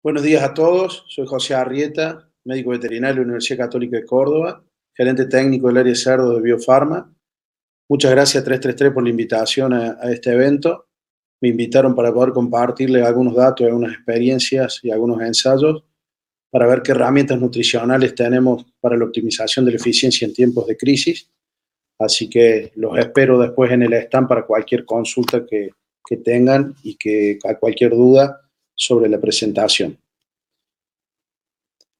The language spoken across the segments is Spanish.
Buenos días a todos, soy José Arrieta, médico veterinario de la Universidad Católica de Córdoba, gerente técnico del área de cerdo de Biofarma. Muchas gracias a 333 por la invitación a, este evento. Me invitaron para poder compartirles algunos datos, algunas experiencias y algunos ensayos para ver qué herramientas nutricionales tenemos para la optimización de la eficiencia en tiempos de crisis. Así que los espero después en el stand para cualquier consulta que, que tengan y que cualquier duda sobre la presentación.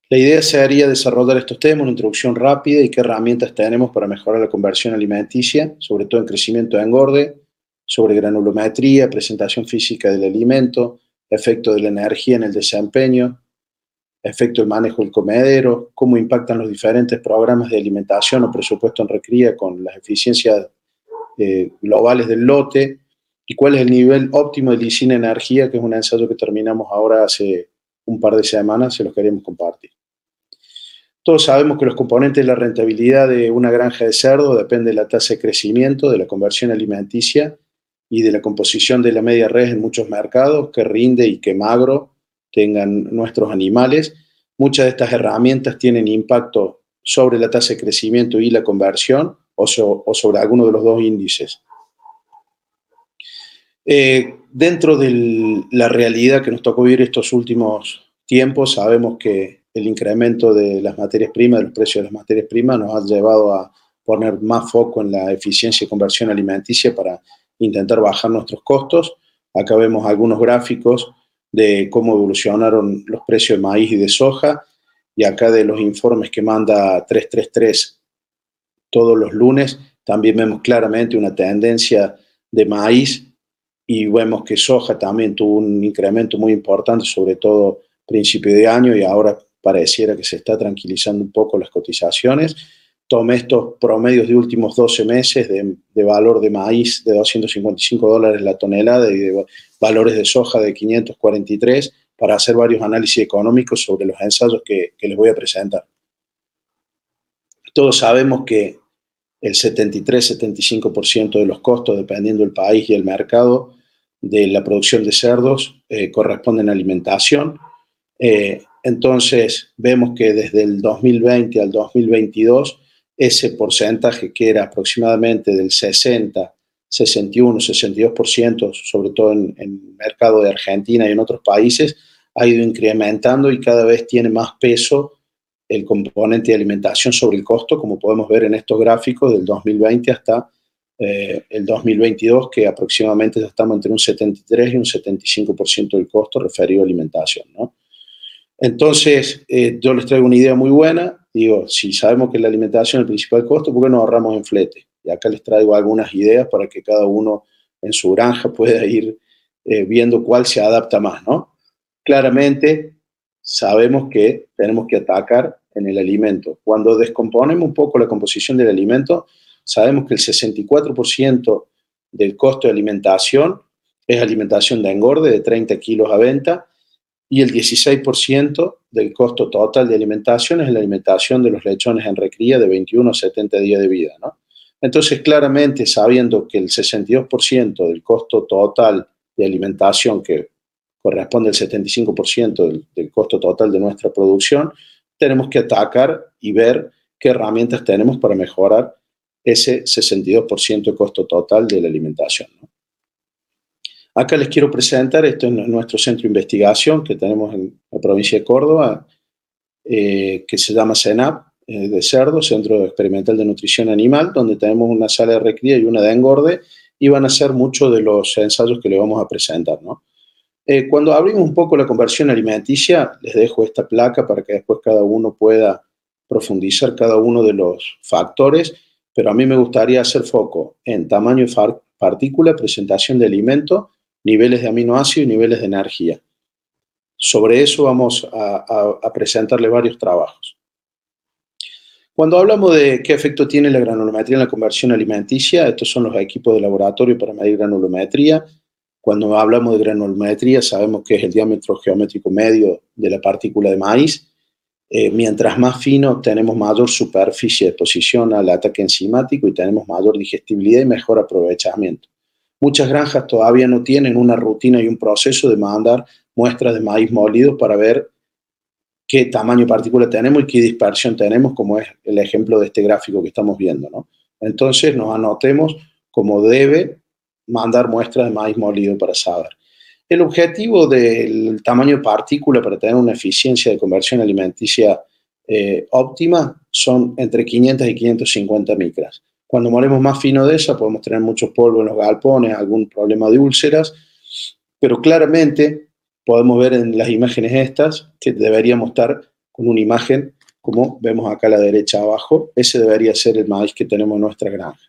La idea sería desarrollar estos temas, una introducción rápida y qué herramientas tenemos para mejorar la conversión alimenticia, sobre todo en crecimiento de engorde, sobre granulometría, presentación física del alimento, efecto de la energía en el desempeño, efecto del manejo del comedero, cómo impactan los diferentes programas de alimentación o presupuesto en recría con las eficiencias eh, globales del lote, y cuál es el nivel óptimo de lisina energía, que es un ensayo que terminamos ahora hace un par de semanas, se los queremos compartir. Todos sabemos que los componentes de la rentabilidad de una granja de cerdo dependen de la tasa de crecimiento, de la conversión alimenticia y de la composición de la media red en muchos mercados, que rinde y que magro tengan nuestros animales. Muchas de estas herramientas tienen impacto sobre la tasa de crecimiento y la conversión o, o sobre alguno de los dos índices. Eh, dentro de la realidad que nos tocó vivir estos últimos tiempos, sabemos que el incremento de las materias primas, de los precios de las materias primas, nos ha llevado a poner más foco en la eficiencia y conversión alimenticia para intentar bajar nuestros costos. Acá vemos algunos gráficos de cómo evolucionaron los precios de maíz y de soja, y acá de los informes que manda 333 todos los lunes, también vemos claramente una tendencia de maíz y vemos que soja también tuvo un incremento muy importante, sobre todo principio de año y ahora pareciera que se está tranquilizando un poco las cotizaciones. Tomé estos promedios de últimos 12 meses de, de valor de maíz de 255 dólares la tonelada y de valores de soja de 543 para hacer varios análisis económicos sobre los ensayos que, que les voy a presentar. Todos sabemos que el 73-75% de los costos, dependiendo del país y el mercado, de la producción de cerdos eh, corresponden a alimentación. Eh, entonces, vemos que desde el 2020 al 2022, ese porcentaje que era aproximadamente del 60, 61, 62%, sobre todo en, en el mercado de Argentina y en otros países, ha ido incrementando y cada vez tiene más peso el componente de alimentación sobre el costo, como podemos ver en estos gráficos del 2020 hasta eh, el 2022, que aproximadamente estamos entre un 73 y un 75% del costo referido a alimentación. ¿no? Entonces, eh, yo les traigo una idea muy buena. Digo, si sabemos que la alimentación es el principal costo, ¿por qué no ahorramos en flete? Y acá les traigo algunas ideas para que cada uno en su granja pueda ir eh, viendo cuál se adapta más, ¿no? Claramente, sabemos que tenemos que atacar en el alimento. Cuando descomponemos un poco la composición del alimento, sabemos que el 64% del costo de alimentación es alimentación de engorde de 30 kilos a venta y el 16% del costo total de alimentación es la alimentación de los lechones en recría de 21 a 70 días de vida. ¿no? Entonces, claramente, sabiendo que el 62% del costo total de alimentación, que corresponde al 75% del, del costo total de nuestra producción, tenemos que atacar y ver qué herramientas tenemos para mejorar ese 62% de costo total de la alimentación. Acá les quiero presentar, esto es nuestro centro de investigación que tenemos en la provincia de Córdoba, eh, que se llama CENAP, eh, de cerdo, Centro Experimental de Nutrición Animal, donde tenemos una sala de recría y una de engorde, y van a ser muchos de los ensayos que le vamos a presentar. ¿no? Eh, cuando abrimos un poco la conversión alimenticia, les dejo esta placa para que después cada uno pueda profundizar cada uno de los factores pero a mí me gustaría hacer foco en tamaño de partícula, presentación de alimento, niveles de aminoácidos y niveles de energía. Sobre eso vamos a, a presentarle varios trabajos. Cuando hablamos de qué efecto tiene la granulometría en la conversión alimenticia, estos son los equipos de laboratorio para medir granulometría. Cuando hablamos de granulometría, sabemos que es el diámetro geométrico medio de la partícula de maíz eh, mientras más fino tenemos mayor superficie de exposición al ataque enzimático y tenemos mayor digestibilidad y mejor aprovechamiento. Muchas granjas todavía no tienen una rutina y un proceso de mandar muestras de maíz molido para ver qué tamaño de partícula tenemos y qué dispersión tenemos, como es el ejemplo de este gráfico que estamos viendo. ¿no? Entonces nos anotemos como debe mandar muestras de maíz molido para saber. El objetivo del tamaño de partícula para tener una eficiencia de conversión alimenticia eh, óptima son entre 500 y 550 micras. Cuando molemos más fino de esa, podemos tener mucho polvo en los galpones, algún problema de úlceras, pero claramente podemos ver en las imágenes estas que deberíamos estar con una imagen como vemos acá a la derecha abajo, ese debería ser el maíz que tenemos en nuestra granja.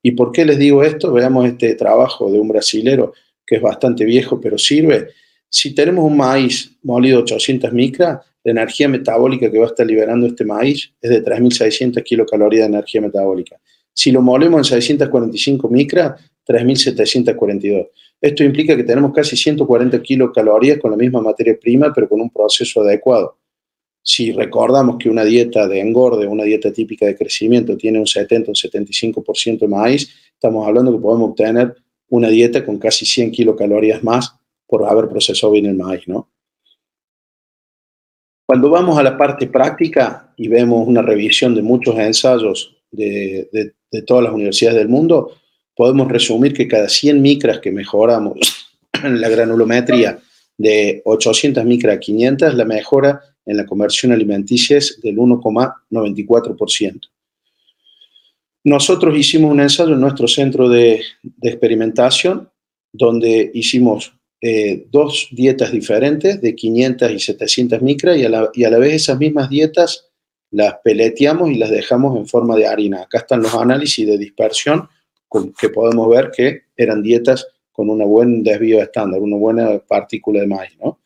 ¿Y por qué les digo esto? Veamos este trabajo de un brasilero que es bastante viejo, pero sirve. Si tenemos un maíz molido 800 micras, la energía metabólica que va a estar liberando este maíz es de 3.600 kilocalorías de energía metabólica. Si lo molemos en 645 micras, 3.742. Esto implica que tenemos casi 140 kilocalorías con la misma materia prima, pero con un proceso adecuado. Si recordamos que una dieta de engorde, una dieta típica de crecimiento, tiene un 70 o 75% de maíz, estamos hablando que podemos obtener una dieta con casi 100 kilocalorías más por haber procesado bien el maíz, ¿no? Cuando vamos a la parte práctica y vemos una revisión de muchos ensayos de, de todas las universidades del mundo, podemos resumir que cada 100 micras que mejoramos en la granulometría de 800 micras a 500, la mejora en la conversión alimenticia es del 1,94%. Nosotros hicimos un ensayo en nuestro centro de, experimentación donde hicimos eh, dos dietas diferentes de 500 y 700 micras y a, la, y a la vez esas mismas dietas las peleteamos y las dejamos en forma de harina. Acá están los análisis de dispersión con, que podemos ver que eran dietas con un buen desvío estándar, una buena partícula de maíz. ¿no?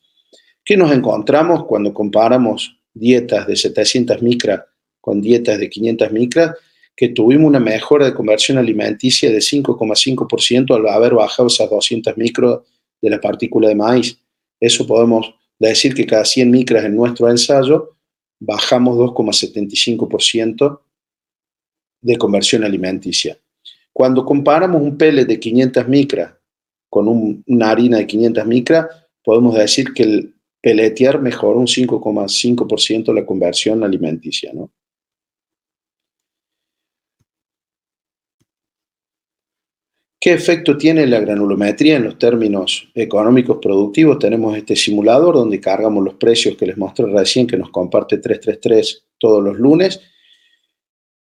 ¿Qué nos encontramos cuando comparamos dietas de 700 micras con dietas de 500 micras? Que tuvimos una mejora de conversión alimenticia de 5,5% al haber bajado esas 200 micros de la partícula de maíz. Eso podemos decir que cada 100 micras en nuestro ensayo bajamos 2,75% de conversión alimenticia. Cuando comparamos un pele de 500 micras con una harina de 500 micras, podemos decir que el peletear mejoró un 5,5% la conversión alimenticia. ¿no? ¿Qué efecto tiene la granulometría en los términos económicos productivos? Tenemos este simulador donde cargamos los precios que les mostré recién, que nos comparte 333 todos los lunes.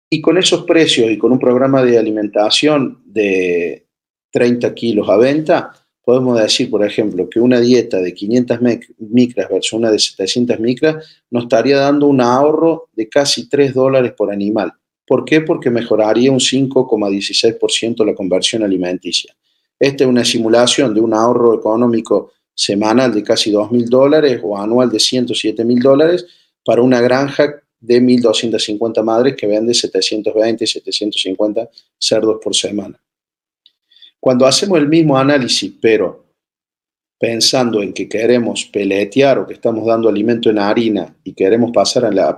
Y con esos precios y con un programa de alimentación de 30 kilos a venta, podemos decir, por ejemplo, que una dieta de 500 micras versus una de 700 micras nos estaría dando un ahorro de casi 3 dólares por animal. ¿Por qué? Porque mejoraría un 5,16% la conversión alimenticia. Esta es una simulación de un ahorro económico semanal de casi 2.000 dólares o anual de 107.000 dólares para una granja de 1.250 madres que vende 720, 750 cerdos por semana. Cuando hacemos el mismo análisis, pero pensando en que queremos peletear o que estamos dando alimento en harina y queremos pasar a, la,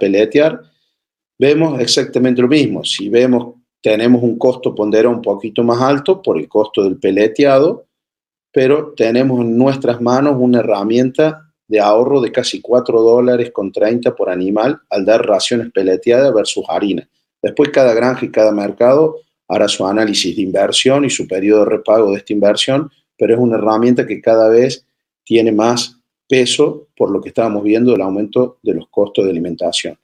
vemos exactamente lo mismo. Si vemos, tenemos un costo ponderado un poquito más alto por el costo del peleteado, pero tenemos en nuestras manos una herramienta de ahorro de casi 4 dólares con 30 por animal al dar raciones peleteadas versus harina. Después cada granja y cada mercado hará su análisis de inversión y su periodo de repago de esta inversión, pero es una herramienta que cada vez tiene más peso por lo que estábamos viendo del aumento de los costos de alimentación.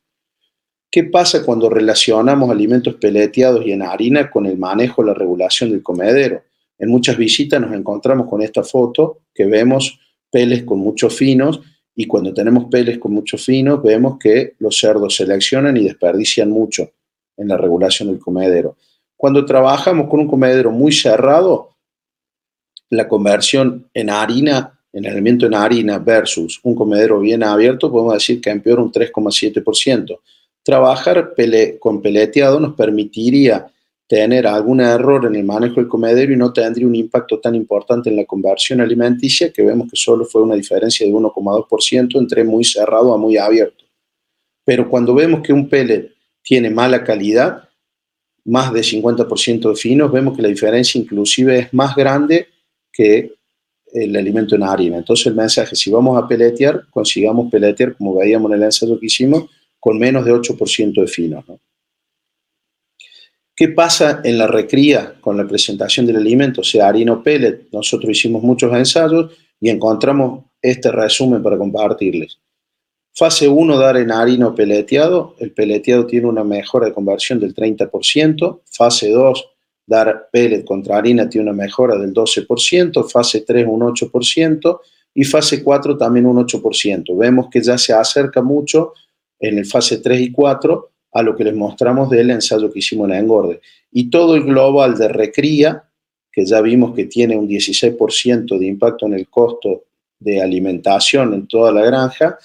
¿Qué pasa cuando relacionamos alimentos peleteados y en harina con el manejo, la regulación del comedero? En muchas visitas nos encontramos con esta foto que vemos peles con muchos finos y cuando tenemos peles con muchos finos vemos que los cerdos seleccionan y desperdician mucho en la regulación del comedero. Cuando trabajamos con un comedero muy cerrado, la conversión en harina, en alimento en harina versus un comedero bien abierto, podemos decir que empeora un 3,7%. Trabajar con peleteado nos permitiría tener algún error en el manejo del comedero y no tendría un impacto tan importante en la conversión alimenticia, que vemos que solo fue una diferencia de 1,2% entre muy cerrado a muy abierto. Pero cuando vemos que un pellet tiene mala calidad, más de 50% de finos, vemos que la diferencia inclusive es más grande que el alimento en harina. Entonces el mensaje, si vamos a peletear, consigamos peletear, como veíamos en el ensayo que hicimos, con menos de 8% de finos. ¿Qué pasa en la recría con la presentación del alimento, sea harina o pellet? Nosotros hicimos muchos ensayos y encontramos este resumen para compartirles. Fase 1, dar en harina o peleteado. El peleteado tiene una mejora de conversión del 30%. Fase 2, dar pellet contra harina tiene una mejora del 12%, fase 3 un 8% y fase 4 también un 8%. Vemos que ya se acerca mucho en el fase 3 y 4 a lo que les mostramos del ensayo que hicimos en engorde. Y todo el global de recría, que ya vimos que tiene un 16% de impacto en el costo de alimentación en toda la granja,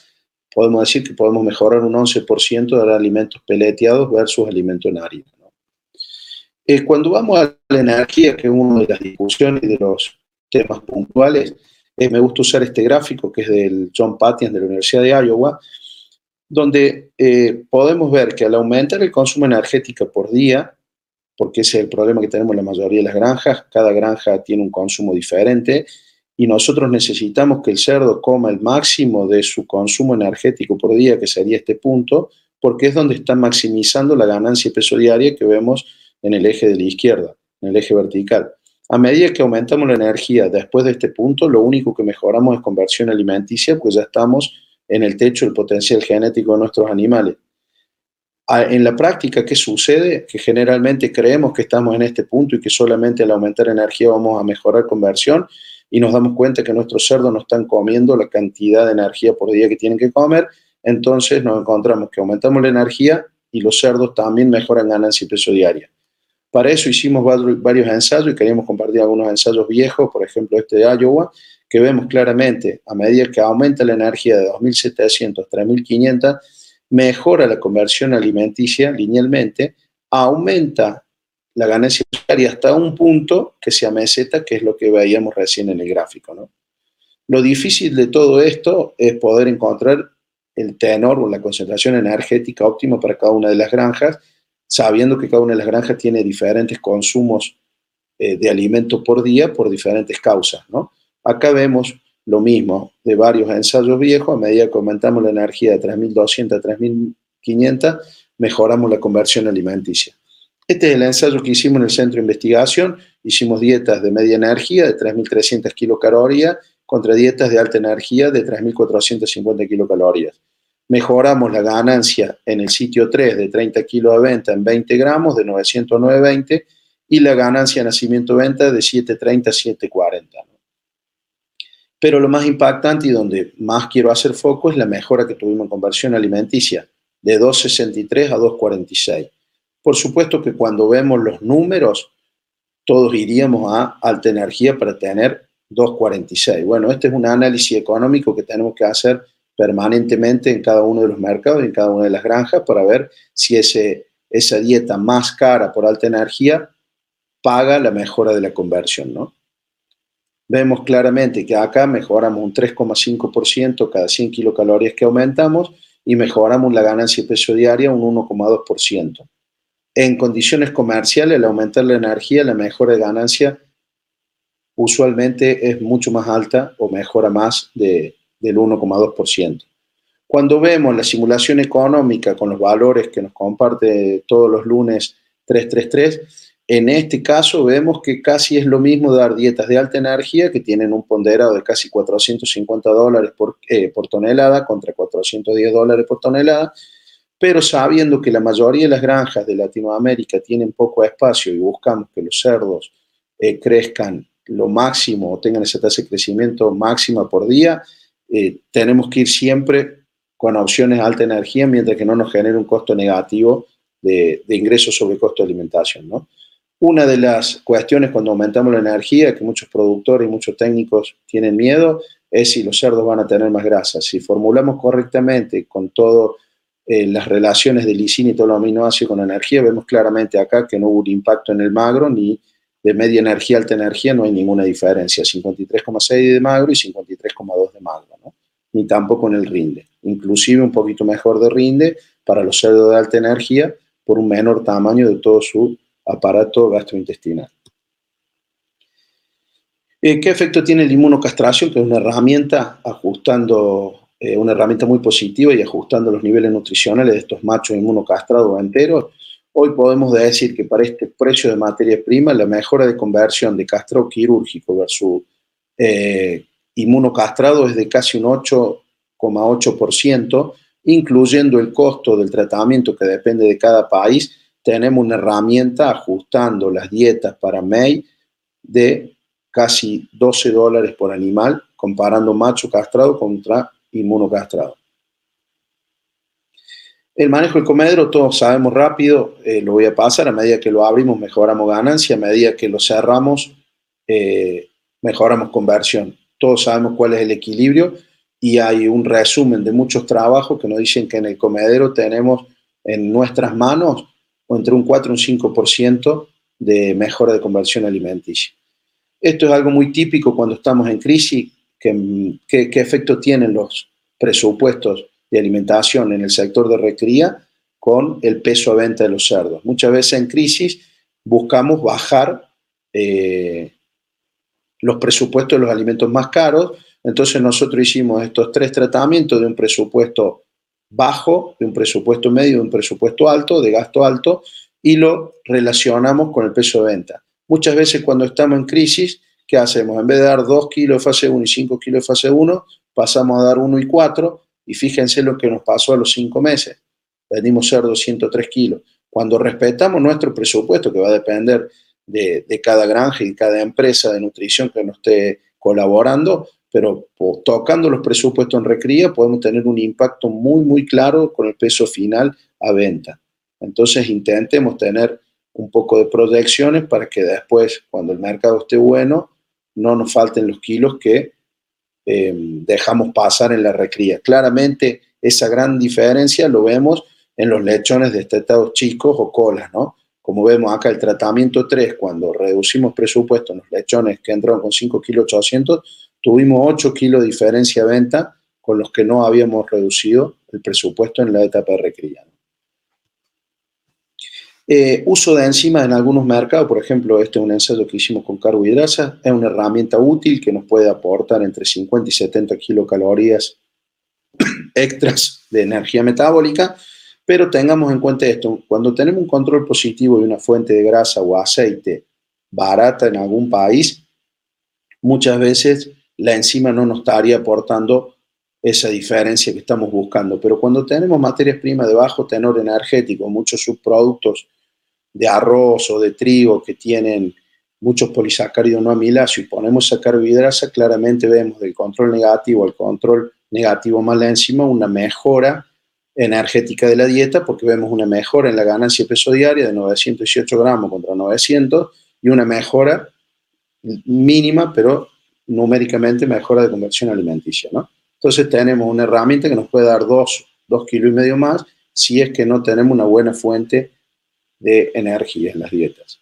podemos decir que podemos mejorar un 11% de alimentos peleteados versus alimentos en harina. Eh, cuando vamos a la energía, que es una de las discusiones y de los temas puntuales, eh, me gusta usar este gráfico que es del John Pattian de la Universidad de Iowa, donde eh, podemos ver que al aumentar el consumo energético por día, porque ese es el problema que tenemos en la mayoría de las granjas, cada granja tiene un consumo diferente y nosotros necesitamos que el cerdo coma el máximo de su consumo energético por día, que sería este punto, porque es donde está maximizando la ganancia peso diaria que vemos en el eje de la izquierda, en el eje vertical. A medida que aumentamos la energía después de este punto, lo único que mejoramos es conversión alimenticia, pues ya estamos en el techo del potencial genético de nuestros animales. En la práctica, ¿qué sucede? Que generalmente creemos que estamos en este punto y que solamente al aumentar energía vamos a mejorar conversión y nos damos cuenta que nuestros cerdos no están comiendo la cantidad de energía por día que tienen que comer, entonces nos encontramos que aumentamos la energía y los cerdos también mejoran ganancia y peso diaria. Para eso hicimos varios ensayos y queríamos compartir algunos ensayos viejos, por ejemplo este de Iowa, que vemos claramente a medida que aumenta la energía de 2.700 a 3.500, mejora la conversión alimenticia linealmente, aumenta la ganancia diaria hasta un punto que se ameseta, que es lo que veíamos recién en el gráfico. ¿no? Lo difícil de todo esto es poder encontrar el tenor o la concentración energética óptima para cada una de las granjas sabiendo que cada una de las granjas tiene diferentes consumos eh, de alimento por día por diferentes causas. ¿no? Acá vemos lo mismo de varios ensayos viejos, a medida que aumentamos la energía de 3.200 a 3.500, mejoramos la conversión alimenticia. Este es el ensayo que hicimos en el centro de investigación. Hicimos dietas de media energía de 3.300 kilocalorías contra dietas de alta energía de 3.450 kilocalorías mejoramos la ganancia en el sitio 3 de 30 kilos de venta en 20 gramos de 909.20 y la ganancia de nacimiento-venta de 730 a 740. Pero lo más impactante y donde más quiero hacer foco es la mejora que tuvimos en conversión alimenticia de 263 a 246. Por supuesto que cuando vemos los números, todos iríamos a alta energía para tener 246. Bueno, este es un análisis económico que tenemos que hacer permanentemente en cada uno de los mercados, en cada una de las granjas, para ver si ese, esa dieta más cara por alta energía paga la mejora de la conversión, ¿no? Vemos claramente que acá mejoramos un 3,5% cada 100 kilocalorías que aumentamos y mejoramos la ganancia de peso diaria un 1,2%. En condiciones comerciales, al aumentar la energía, la mejora de ganancia usualmente es mucho más alta o mejora más de, del 1,2%. Cuando vemos la simulación económica con los valores que nos comparte todos los lunes 333, en este caso vemos que casi es lo mismo dar dietas de alta energía que tienen un ponderado de casi 450 dólares por, eh, por tonelada contra 410 dólares por tonelada, pero sabiendo que la mayoría de las granjas de Latinoamérica tienen poco espacio y buscamos que los cerdos eh, crezcan lo máximo o tengan esa tasa de crecimiento máxima por día, eh, tenemos que ir siempre con opciones de alta energía mientras que no nos genere un costo negativo de, ingresos sobre costo de alimentación. ¿no? Una de las cuestiones cuando aumentamos la energía, que muchos productores y muchos técnicos tienen miedo, es si los cerdos van a tener más grasa. Si formulamos correctamente con todas eh, las relaciones de lisina y todo los aminoácidos con energía, vemos claramente acá que no hubo un impacto en el magro ni de media energía, alta energía, no hay ninguna diferencia, 53,6 de magro y 53,2 de magro, ni tampoco en el rinde, inclusive un poquito mejor de rinde para los cerdos de alta energía por un menor tamaño de todo su aparato gastrointestinal. Eh, ¿Qué efecto tiene el inmunocastración? Que es una herramienta ajustando, eh, una herramienta muy positiva y ajustando los niveles nutricionales de estos machos inmunocastrados enteros. Hoy podemos decir que para este precio de materia prima, la mejora de conversión de castrado quirúrgico versus eh, inmunocastrado es de casi un 8,8%, incluyendo el costo del tratamiento que depende de cada país. Tenemos una herramienta ajustando las dietas para MEI de casi 12 dólares por animal, comparando macho castrado contra inmunocastrado. El manejo del comedero, todos sabemos rápido, eh, lo voy a pasar, a medida que lo abrimos mejoramos ganancia, a medida que lo cerramos eh, mejoramos conversión. Todos sabemos cuál es el equilibrio y hay un resumen de muchos trabajos que nos dicen que en el comedero tenemos en nuestras manos entre un 4 y un 5% de mejora de conversión alimenticia. Esto es algo muy típico cuando estamos en crisis, ¿qué efecto tienen los presupuestos de alimentación en el sector de recría con el peso a venta de los cerdos. Muchas veces en crisis buscamos bajar eh, los presupuestos de los alimentos más caros, entonces nosotros hicimos estos tres tratamientos de un presupuesto bajo, de un presupuesto medio, de un presupuesto alto, de gasto alto, y lo relacionamos con el peso de venta. Muchas veces cuando estamos en crisis, ¿qué hacemos? En vez de dar 2 kilos de fase 1 y 5 kilos de fase 1, pasamos a dar 1 y 4 y fíjense lo que nos pasó a los 5 meses. Vendimos cerdo 103 kilos. Cuando respetamos nuestro presupuesto, que va a depender de, de cada granja y cada empresa de nutrición que nos esté colaborando, pero tocando los presupuestos en recría podemos tener un impacto muy, muy claro con el peso final a venta. Entonces intentemos tener un poco de proyecciones para que después, cuando el mercado esté bueno, no nos falten los kilos que eh, dejamos pasar en la recría. Claramente esa gran diferencia lo vemos en los lechones de estetados chicos o colas, ¿no? Como vemos acá el tratamiento 3, cuando reducimos presupuesto en los lechones que entraron con 5 kilos 800, tuvimos 8 kilos de diferencia de venta con los que no habíamos reducido el presupuesto en la etapa de recría. Eh, uso de enzimas en algunos mercados, por ejemplo, este es un ensayo que hicimos con carbohidrasa, es una herramienta útil que nos puede aportar entre 50 y 70 kilocalorías extras de energía metabólica, pero tengamos en cuenta esto, cuando tenemos un control positivo de una fuente de grasa o aceite barata en algún país, muchas veces la enzima no nos estaría aportando esa diferencia que estamos buscando. Pero cuando tenemos materias primas de bajo tenor energético, muchos subproductos de arroz o de trigo que tienen muchos polisacáridos no amiláceos y ponemos esa carbohidrasa, claramente vemos del control negativo al control negativo más la enzima una mejora energética de la dieta porque vemos una mejora en la ganancia peso diaria de 918 gramos contra 900 y una mejora mínima, pero numéricamente mejora de conversión alimenticia, ¿no? Entonces tenemos una herramienta que nos puede dar dos, dos kilos y medio más si es que no tenemos una buena fuente de energía en las dietas.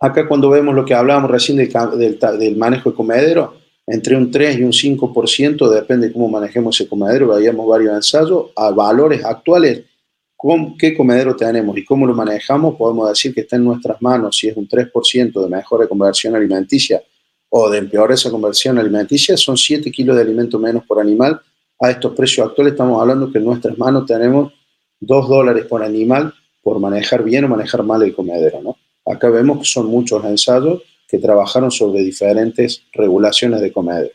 Acá cuando vemos lo que hablábamos recién del, del, manejo de comedero, entre un 3 y un 5%, depende de cómo manejemos ese comedero, veíamos varios ensayos, a valores actuales, con qué comedero tenemos y cómo lo manejamos, podemos decir que está en nuestras manos si es un 3% de mejora de conversión alimenticia o de empeorar esa conversión alimenticia, son 7 kilos de alimento menos por animal. A estos precios actuales estamos hablando que en nuestras manos tenemos 2 dólares por animal por manejar bien o manejar mal el comedero. ¿no? Acá vemos que son muchos ensayos que trabajaron sobre diferentes regulaciones de comedero.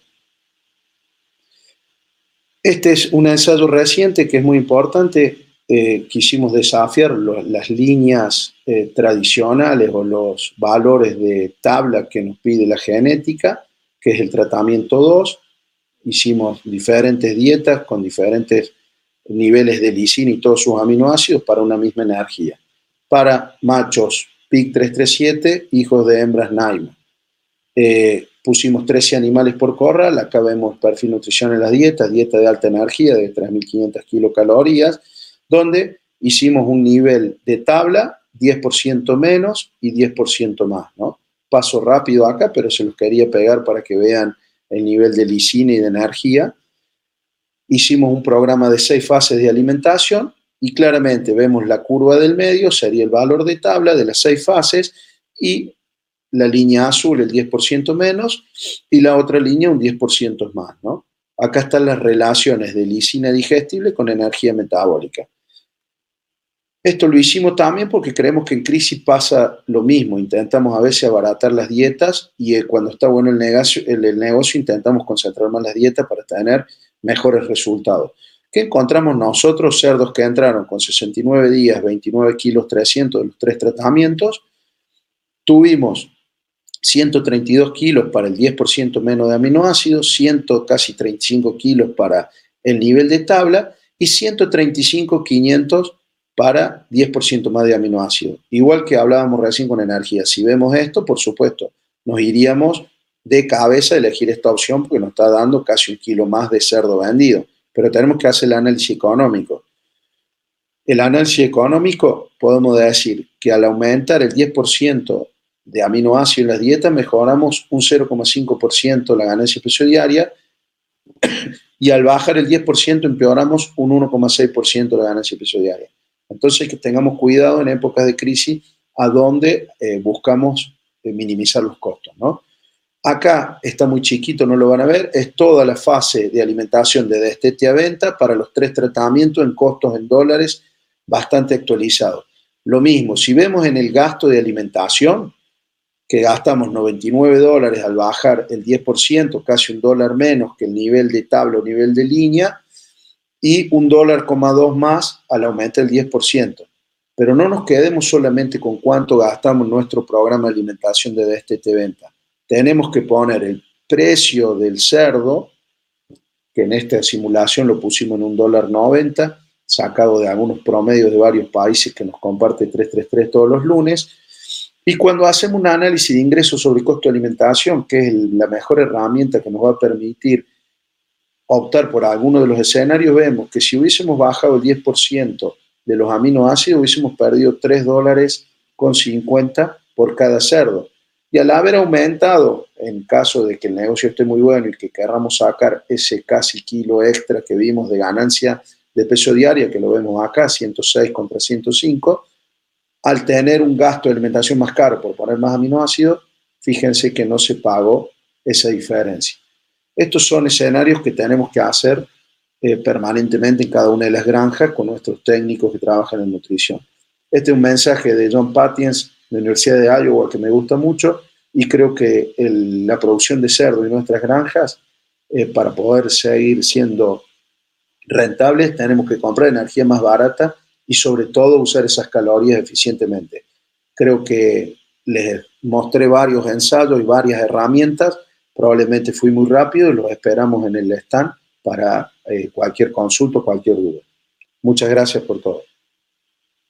Este es un ensayo reciente que es muy importante. Eh, quisimos desafiar las líneas eh, tradicionales o los valores de tabla que nos pide la genética, que es el tratamiento 2. Hicimos diferentes dietas con diferentes niveles de lisina y todos sus aminoácidos para una misma energía. Para machos PIC 337, hijos de hembras Naima. Eh, pusimos 13 animales por corral, acá vemos perfil nutrición en las dietas, dieta de alta energía de 3.500 kilocalorías, donde hicimos un nivel de tabla 10% menos y 10% más, ¿no? Paso rápido acá, pero se los quería pegar para que vean el nivel de lisina y de energía hicimos un programa de seis fases de alimentación y claramente vemos la curva del medio, sería el valor de tabla de las seis fases y la línea azul el 10% menos y la otra línea un 10% más, ¿no? Acá están las relaciones de lisina digestible con energía metabólica. Esto lo hicimos también porque creemos que en crisis pasa lo mismo. Intentamos a veces abaratar las dietas y eh, cuando está bueno el negocio, el, negocio intentamos concentrar más las dietas para tener mejores resultados. ¿Qué encontramos nosotros? Cerdos que entraron con 69 días, 29 kilos 300 de los tres tratamientos. Tuvimos 132 kilos para el 10% menos de aminoácidos, 100, casi 35 kilos para el nivel de tabla y 135, 500 para 10% más de aminoácidos. Igual que hablábamos recién con energía. Si vemos esto, por supuesto, nos iríamos de cabeza a elegir esta opción porque nos está dando casi un kilo más de cerdo vendido. Pero tenemos que hacer el análisis económico. El análisis económico, podemos decir que al aumentar el 10% de aminoácidos en las dietas, mejoramos un 0,5% la ganancia peso diaria y al bajar el 10% empeoramos un 1,6% la ganancia peso diaria. Entonces, que tengamos cuidado en épocas de crisis a donde eh, buscamos eh, minimizar los costos. Acá está muy chiquito, no lo van a ver, es toda la fase de alimentación de destete a venta para los tres tratamientos en costos en dólares bastante actualizados. Lo mismo, si vemos en el gasto de alimentación, que gastamos 99 dólares al bajar el 10%, casi un dólar menos que el nivel de tabla o nivel de línea, y un dólar coma dos más al aumentar el 10%. Pero no nos quedemos solamente con cuánto gastamos nuestro programa de alimentación de destete venta. Tenemos que poner el precio del cerdo, que en esta simulación lo pusimos en un dólar 90, sacado de algunos promedios de varios países que nos comparte 333 todos los lunes. Y cuando hacemos un análisis de ingresos sobre costo de alimentación, que es la mejor herramienta que nos va a permitir optar por alguno de los escenarios, vemos que si hubiésemos bajado el 10% de los aminoácidos, hubiésemos perdido 3 dólares con 50 por cada cerdo. Y al haber aumentado, en caso de que el negocio esté muy bueno y que queramos sacar ese casi kilo extra que vimos de ganancia de peso diaria, que lo vemos acá, 106 contra 105, al tener un gasto de alimentación más caro por poner más aminoácidos, fíjense que no se pagó esa diferencia. Estos son escenarios que tenemos que hacer eh, permanentemente en cada una de las granjas con nuestros técnicos que trabajan en nutrición. Este es un mensaje de John Patiens de la Universidad de Iowa que me gusta mucho y creo que la producción de cerdo en nuestras granjas, eh, para poder seguir siendo rentables, tenemos que comprar energía más barata y sobre todo usar esas calorías eficientemente. Creo que les mostré varios ensayos y varias herramientas Probablemente fui muy rápido y los esperamos en el stand para eh, cualquier consulta, cualquier duda. Muchas gracias por todo.